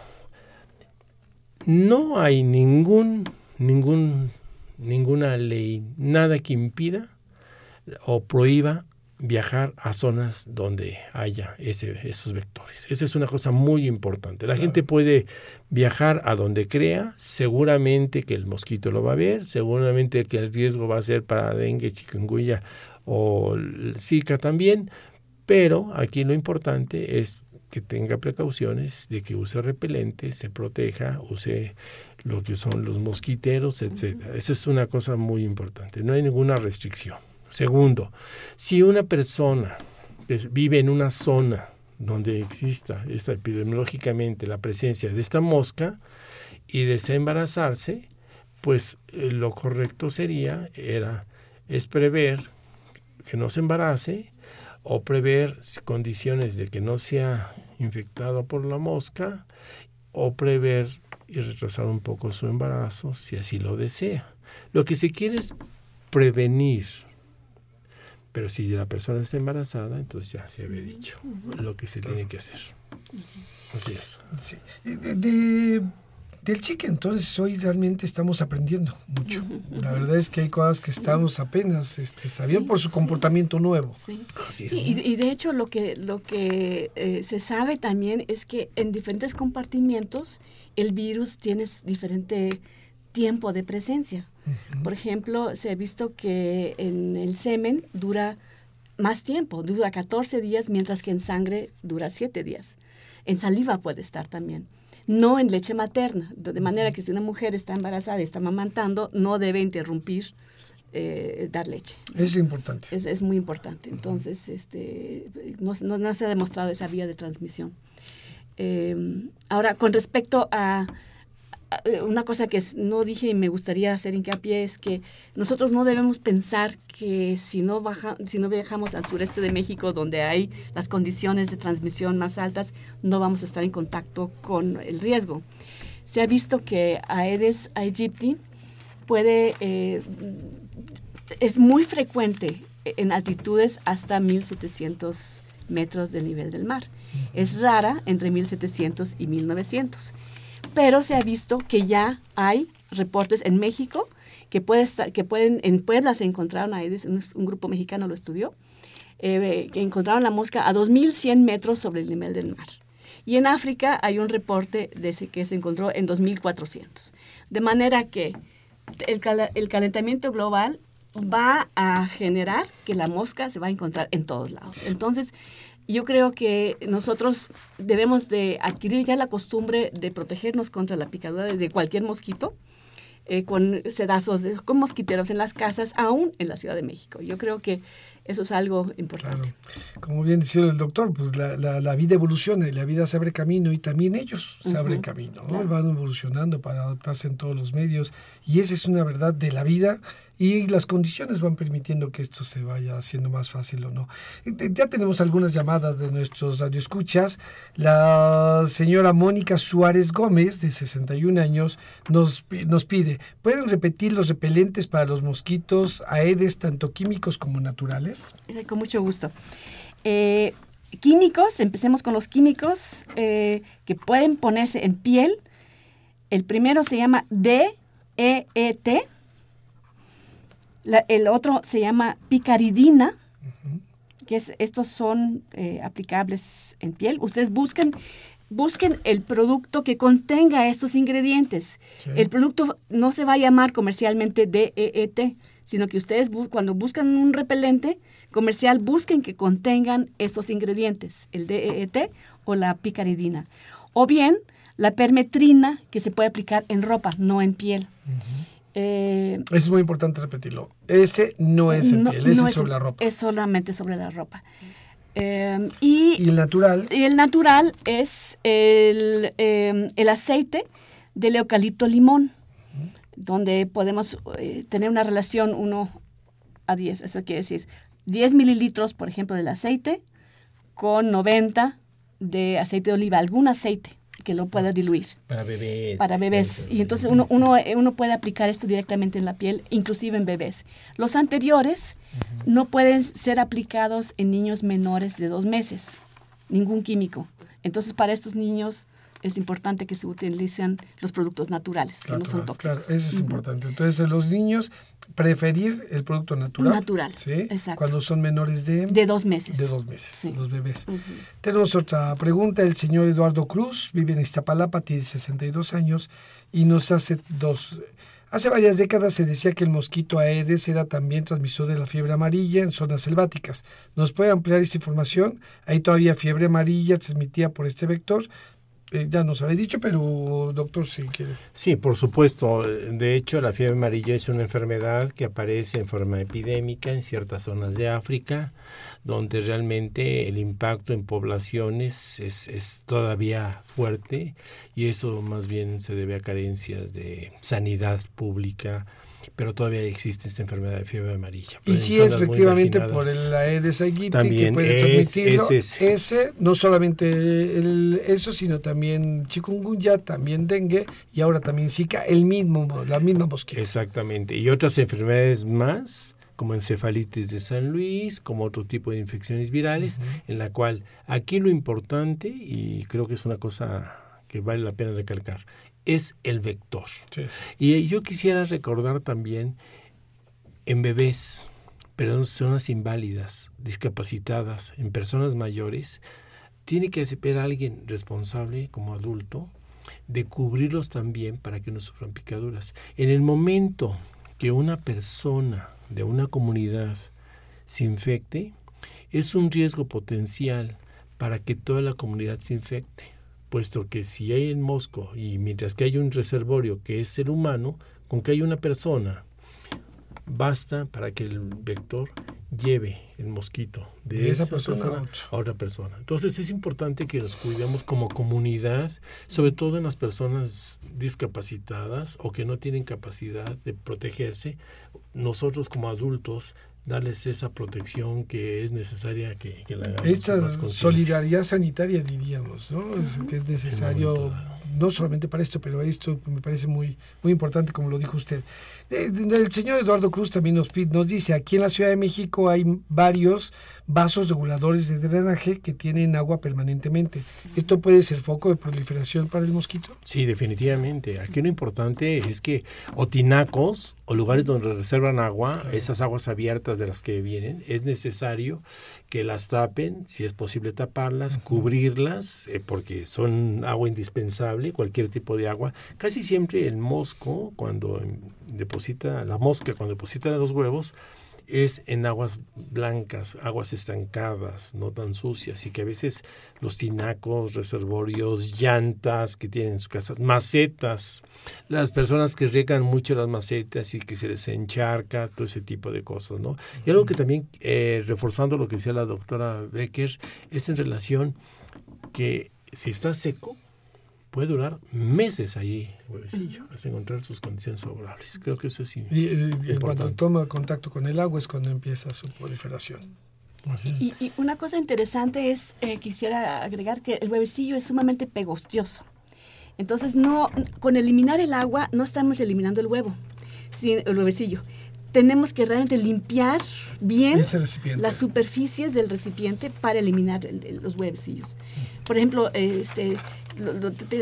no hay ningún, ningún, ninguna ley, nada que impida o prohíba viajar a zonas donde haya ese, esos vectores. Esa es una cosa muy importante. La gente puede viajar a donde crea, seguramente que el mosquito lo va a ver, seguramente que el riesgo va a ser para dengue, chikungunya o zika también, pero aquí lo importante es que tenga precauciones de que use repelente, se proteja, use lo que son los mosquiteros, etcétera. Eso es una cosa muy importante. No hay ninguna restricción. Segundo, si una persona vive en una zona donde exista esta, epidemiológicamente la presencia de esta mosca y desea embarazarse, pues eh, lo correcto sería era es prever que no se embarace o prever condiciones de que no sea infectado por la mosca o prever y retrasar un poco su embarazo si así lo desea. Lo que se quiere es prevenir. Pero si la persona está embarazada, entonces ya se había dicho lo que se tiene que hacer. Así es. de, del chique, entonces hoy realmente estamos aprendiendo mucho. La verdad es que hay cosas que estamos apenas este, sabiendo por su comportamiento nuevo. Sí, y, de hecho lo que, lo que eh, se sabe también es que en diferentes compartimientos el virus tiene diferente tiempo de presencia. Por ejemplo, se ha visto que en el semen dura más tiempo, dura 14 días, mientras que en sangre dura 7 días. En saliva puede estar también no en leche materna, de manera que si una mujer está embarazada y está amamantando, no debe interrumpir eh, dar leche. Es importante. Es, muy importante. Entonces, este, no, se ha demostrado esa vía de transmisión. Eh, ahora, con respecto a una cosa que no dije y me gustaría hacer hincapié es que nosotros no debemos pensar que si no, baja, si no viajamos al sureste de México, donde hay las condiciones de transmisión más altas, no vamos a estar en contacto con el riesgo. Se ha visto que Aedes aegypti puede, eh, es muy frecuente en altitudes hasta 1700 metros del nivel del mar. Es rara entre 1700 y 1900 pero se ha visto que ya hay reportes en México que, pueden, en Puebla se encontraron, un, un grupo mexicano lo estudió, eh, que encontraron la mosca a 2.100 metros sobre el nivel del mar. Y en África hay un reporte de que se encontró en 2.400. De manera que el calentamiento global va a generar que la mosca se va a encontrar en todos lados. Entonces, yo creo que nosotros debemos de adquirir ya la costumbre de protegernos contra la picadura de cualquier mosquito. eh, con sedazos, de, con mosquiteros en las casas, aún en la Ciudad de México. Yo creo que eso es algo importante. Como bien decía el doctor, pues la, la, vida evoluciona y la vida se abre camino y también ellos se abren camino, ¿no? van evolucionando para adaptarse en todos los medios y esa es una verdad de la vida y las condiciones van permitiendo que esto se vaya haciendo más fácil o no. Eh, ya tenemos algunas llamadas de nuestros radioescuchas. La señora Mónica Suárez Gómez, de 61 años, nos, nos pide, ¿pueden repetir los repelentes para los mosquitos aedes, tanto químicos como naturales? Eh, con mucho gusto. Eh, químicos, empecemos con los químicos que pueden ponerse en piel. El primero se llama DEET el otro se llama picaridina, que estos son eh, aplicables en piel. Ustedes busquen, busquen el producto que contenga estos ingredientes. El producto no se va a llamar comercialmente DEET, sino que ustedes cuando buscan un repelente comercial busquen que contengan estos ingredientes, el DEET o la picaridina. O bien la permetrina que se puede aplicar en ropa, no en piel. Eh, es muy importante repetirlo. Ese no es en piel, ese es sobre la ropa. Es solamente sobre la ropa. Eh, y, el natural? Y el natural es el, eh, el aceite del eucalipto limón, donde podemos tener una relación 1 a 10. Eso quiere decir 10 mililitros, por ejemplo, del aceite con 90 de aceite de oliva, algún aceite que lo pueda diluir. Para bebés. Para bebés. Y entonces uno, uno, uno puede aplicar esto directamente en la piel, inclusive en bebés. Los anteriores no pueden ser aplicados en niños menores de dos meses, ningún químico. Entonces para estos niños es importante que se utilicen los productos naturales, que no son tóxicos. Claro, eso es importante. Entonces, en los niños, preferir el producto natural. Natural, ¿sí? exacto. Cuando son menores de... De dos meses. De dos meses, los bebés. Tenemos otra pregunta. El señor Eduardo Cruz vive en Iztapalapa, tiene 62 años y nos hace dos... Hace varias décadas se decía que el mosquito Aedes era también transmisor de la fiebre amarilla en zonas selváticas. ¿Nos puede ampliar esta información? Hay todavía fiebre amarilla transmitida por este vector. Eh, ya nos habéis dicho, pero doctor, si quiere. Sí, por supuesto. De hecho, la fiebre amarilla es una enfermedad que aparece en forma epidémica en ciertas zonas de África, donde realmente el impacto en poblaciones es, es todavía fuerte y eso más bien se debe a carencias de sanidad pública pero todavía existe esta enfermedad de fiebre amarilla. Y sí, efectivamente, por el Aedes aegypti que puede transmitirlo. ese, no solamente el, eso, sino también chikungunya, también dengue y ahora también zika, el mismo, la misma mosquita. Exactamente. Y otras enfermedades más como encefalitis de San Luis, como otro tipo de infecciones virales, en la cual aquí lo importante, y creo que es una cosa que vale la pena recalcar, es el vector. Y yo quisiera recordar también en bebés, pero en personas inválidas, discapacitadas, en personas mayores, tiene que ser alguien responsable como adulto de cubrirlos también para que no sufran picaduras. En el momento que una persona de una comunidad se infecte, es un riesgo potencial para que toda la comunidad se infecte puesto que si hay el mosco y mientras que hay un reservorio que es ser humano, con que hay una persona, basta para que el vector lleve el mosquito de, esa, persona, a otra persona. Entonces es importante que nos cuidemos como comunidad, sobre todo en las personas discapacitadas o que no tienen capacidad de protegerse. Nosotros como adultos darles esa protección que es necesaria que, que la Esta solidaridad sanitaria diríamos, ¿no? que es necesario no solamente para esto, pero esto me parece muy, muy importante, como lo dijo usted. El señor Eduardo Cruz también nos, nos dice, aquí en la Ciudad de México hay varios vasos reguladores de drenaje que tienen agua permanentemente. ¿Esto puede ser foco de proliferación para el mosquito? Sí, definitivamente. Aquí lo importante es que o tinacos o lugares donde reservan agua, esas aguas abiertas de las que vienen, es necesario que las tapen, si es posible taparlas, cubrirlas, eh, porque son agua indispensable, cualquier tipo de agua. Casi siempre el mosco, cuando deposita, la mosca cuando deposita los huevos, es en aguas blancas, aguas estancadas, no tan sucias, y que a veces los tinacos, reservorios, llantas que tienen en sus casas, macetas, las personas que riegan mucho las macetas y que se les encharca, todo ese tipo de cosas, ¿no? Y algo que también, eh, reforzando lo que decía la doctora Becker, es en relación que si está seco, puede durar meses ahí, huevecillo, hasta encontrar sus condiciones favorables. Creo que eso es y, cuando toma contacto con el agua es cuando empieza su proliferación. Y, y, una cosa interesante es, eh, quisiera agregar que el huevecillo es sumamente pegostioso. Entonces, no, con eliminar el agua no estamos eliminando el huevo, sin el huevecillo tenemos que realmente limpiar bien las superficies del recipiente para eliminar los huevecillos. Por ejemplo, este,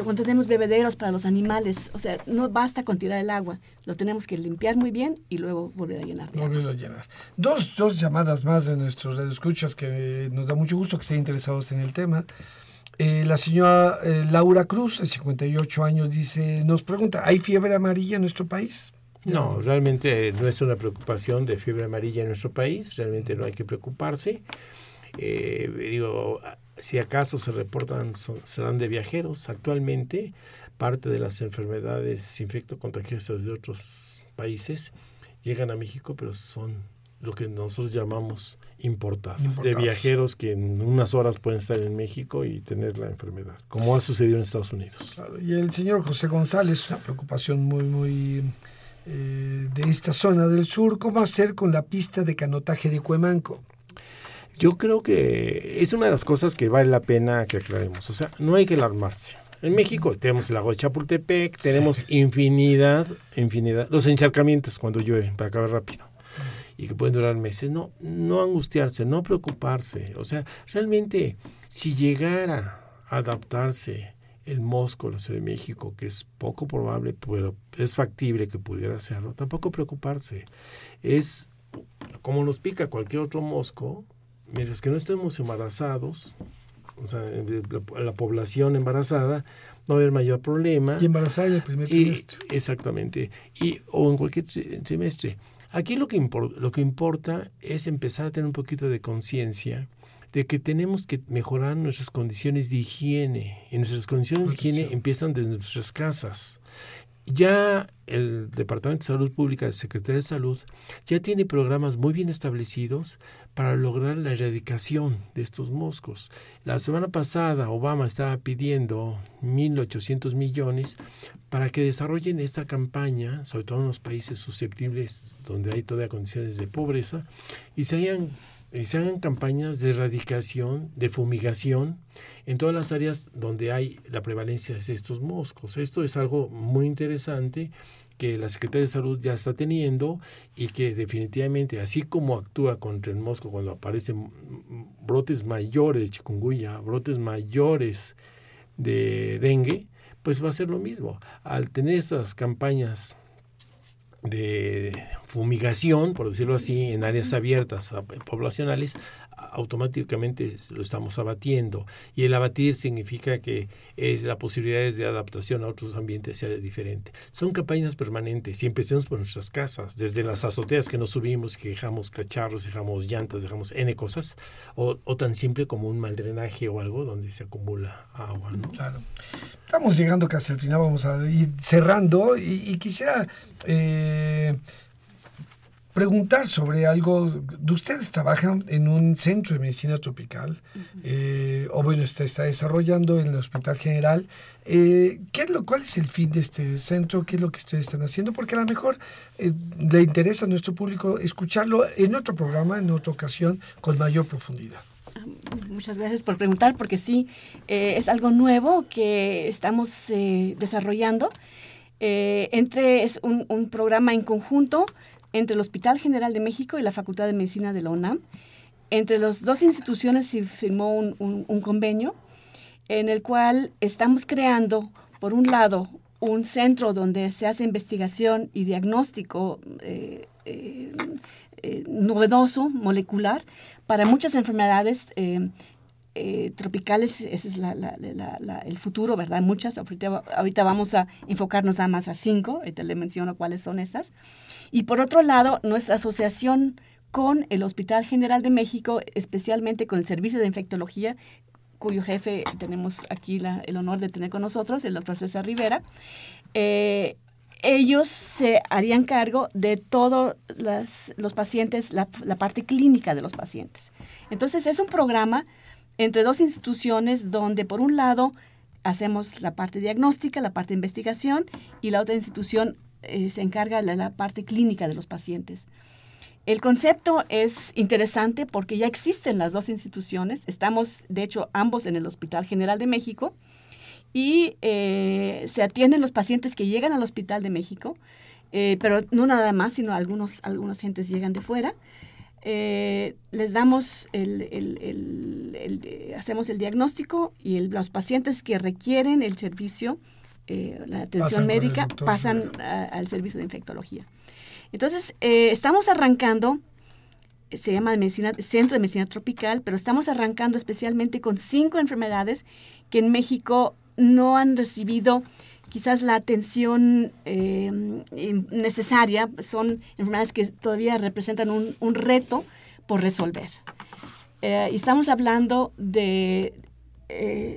cuando tenemos bebederos para los animales, o sea, no basta con tirar el agua, lo tenemos que limpiar muy bien y luego volver a llenar. Volver a llenar. Dos, dos llamadas más de nuestros escuchas que nos da mucho gusto que estén interesados en el tema. Eh, la señora eh, Laura Cruz, de 58 años, dice, nos pregunta, ¿hay fiebre amarilla en nuestro país? No, realmente no es una preocupación de fiebre amarilla en nuestro país, realmente no hay que preocuparse. Eh, digo, si acaso se reportan, serán de viajeros. Actualmente, parte de las enfermedades infecto-contagiosas de otros países llegan a México, pero son lo que nosotros llamamos importados, de viajeros que en unas horas pueden estar en México y tener la enfermedad, como ha sucedido en Estados Unidos. y el señor José González, una preocupación muy, muy eh, de esta zona del sur, ¿cómo hacer con la pista de canotaje de Cuemanco? Yo creo que es una de las cosas que vale la pena que aclaremos. O sea, no hay que alarmarse. En México tenemos el lago de Chapultepec, tenemos infinidad, infinidad, los encharcamientos cuando llueve, para acabar rápido, y que pueden durar meses. No, no angustiarse, no preocuparse. O sea, realmente, si llegara a adaptarse el Mosco, la Ciudad de México, que es poco probable, pero es factible que pudiera hacerlo, tampoco preocuparse. Es como nos pica cualquier otro mosco, mientras que no estemos embarazados, o sea, la, población embarazada, no va a haber mayor problema. Y embarazada en el primer trimestre. exactamente. Y, o en cualquier trimestre. Aquí lo que, lo que importa es empezar a tener un poquito de conciencia de que tenemos que mejorar nuestras condiciones de higiene. Y nuestras condiciones de higiene empiezan desde nuestras casas. Ya el Departamento de Salud Pública, el Secretaría de Salud, ya tiene programas muy bien establecidos para lograr la erradicación de estos moscos. La semana pasada Obama estaba pidiendo 1.800 millones para que desarrollen esta campaña, sobre todo en los países susceptibles donde hay todavía condiciones de pobreza, y se hayan se hagan campañas de erradicación, de fumigación en todas las áreas donde hay la prevalencia de estos moscos. Esto es algo muy interesante que la Secretaría de Salud ya está teniendo y que definitivamente, así como actúa contra el mosco cuando aparecen brotes mayores de chikungunya, brotes mayores de dengue, pues va a ser lo mismo. Al tener estas campañas de fumigación, por decirlo así, en áreas abiertas poblacionales, automáticamente lo estamos abatiendo. Y el abatir significa que es la posibilidad de adaptación a otros ambientes sea diferente. Son campañas permanentes y empecemos por nuestras casas, desde las azoteas que nos subimos, que dejamos cacharros, dejamos llantas, dejamos N cosas, o, tan simple como un mal drenaje o algo donde se acumula agua. Claro. Estamos llegando casi al final, vamos a ir cerrando y, quisiera... Eh, preguntar sobre algo. Ustedes trabajan en un centro de medicina tropical, eh, o bueno, está, está desarrollando en el Hospital General. Eh, ¿qué es lo, ¿Cuál es el fin de este centro? ¿Qué es lo que ustedes están haciendo? Porque a lo mejor eh, le interesa a nuestro público escucharlo en otro programa, en otra ocasión, con mayor profundidad. Muchas gracias por preguntar, porque sí, es algo nuevo que estamos desarrollando. entre es un, un programa en conjunto entre el Hospital General de México y la Facultad de Medicina de la UNAM. Entre las dos instituciones se firmó un, convenio en el cual estamos creando, por un lado, un centro donde se hace investigación y diagnóstico eh, eh, eh, novedoso, molecular, para muchas enfermedades tropicales, ese es el futuro, ¿verdad? Muchas, ahorita, ahorita, vamos a enfocarnos nada más a cinco, te le menciono cuáles son estas. Y por otro lado, nuestra asociación con el Hospital General de México, especialmente con el Servicio de Infectología, cuyo jefe tenemos aquí el honor de tener con nosotros, el doctor César Rivera. Eh, ellos se harían cargo de todos los pacientes, la, parte clínica de los pacientes. Entonces es un programa entre dos instituciones donde por un lado hacemos la parte diagnóstica, la parte de investigación y la otra institución eh, se encarga de la parte clínica de los pacientes. El concepto es interesante porque ya existen las dos instituciones. Estamos, de hecho, ambos en el Hospital General de México y eh, se atienden los pacientes que llegan al Hospital de México, eh, pero no nada más, sino algunos, algunas gentes llegan de fuera. Les damos hacemos el diagnóstico y los pacientes que requieren el servicio, la atención médica, pasan al servicio de infectología. Entonces, eh, estamos arrancando, se llama medicina, Centro de Medicina Tropical, pero estamos arrancando especialmente con cinco enfermedades que en México no han recibido quizás la atención eh, necesaria. Son enfermedades que todavía representan un, reto por resolver. Eh, estamos hablando de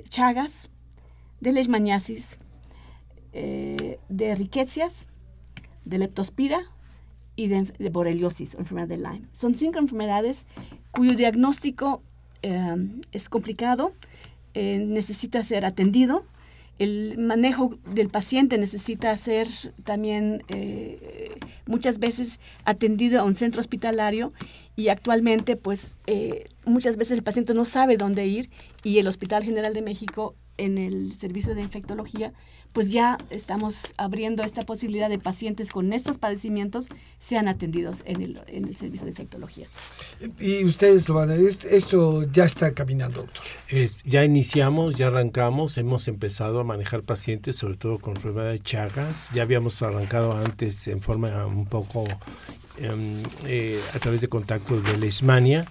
Chagas, de leishmaniasis, de riquecias, de leptospira, y de, borreliosis, enfermedad de Lyme. Son cinco enfermedades cuyo diagnóstico eh, es complicado, eh, necesita ser atendido, el manejo del paciente necesita ser también eh, muchas veces atendido a un centro hospitalario y actualmente pues muchas veces el paciente no sabe dónde ir y el Hospital General de México en el servicio de infectología pues ya estamos abriendo esta posibilidad de pacientes con estos padecimientos sean atendidos en el, en el servicio de infectología. Y ustedes lo van a, esto ya está caminando, doctor. Es, ya iniciamos, ya arrancamos, hemos empezado a manejar pacientes, sobre todo con enfermedad de Chagas. Ya habíamos arrancado antes en forma un poco em, eh, a través de contactos de Leishmania,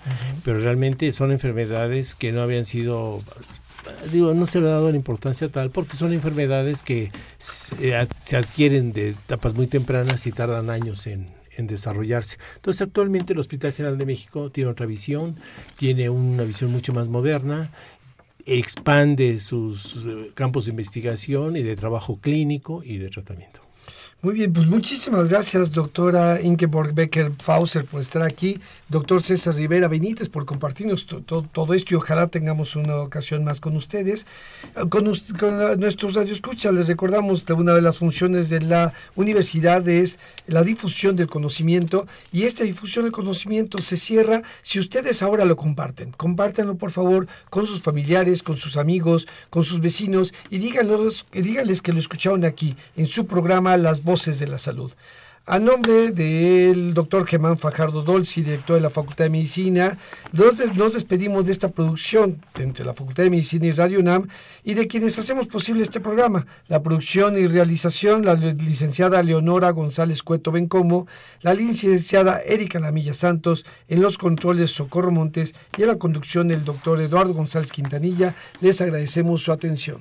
pero realmente son enfermedades que no habían sido digo, no se le ha dado la importancia tal porque son enfermedades que se, adquieren de etapas muy tempranas y tardan años en, desarrollarse. Entonces, actualmente el Hospital General de México tiene otra visión, tiene una visión mucho más moderna, expande sus eh, campos de investigación y de trabajo clínico y de tratamiento. Muy bien, pues muchísimas gracias, doctora Ingeborg Becker Fauser, por estar aquí. Doctor César Rivera Benítez, por compartirnos todo esto y ojalá tengamos una ocasión más con ustedes. Con, nuestros radioescuchas les recordamos que una de las funciones de la universidad es la difusión del conocimiento y esta difusión del conocimiento se cierra si ustedes ahora lo comparten. Compártanlo, por favor, con sus familiares, con sus amigos, con sus vecinos y díganlos, díganles que lo escucharon aquí en su programa Las Voces de la Salud. A nombre del doctor Germán Fajardo Dolci, director de la Facultad de Medicina, nos, despedimos de esta producción entre la Facultad de Medicina y Radio UNAM y de quienes hacemos posible este programa. La producción y realización, la licenciada Leonora González Cueto Bencomo, la licenciada Erika Lamilla Santos, en los controles Socorro Montes y en la conducción el doctor Eduardo González Quintanilla. Les agradecemos su atención.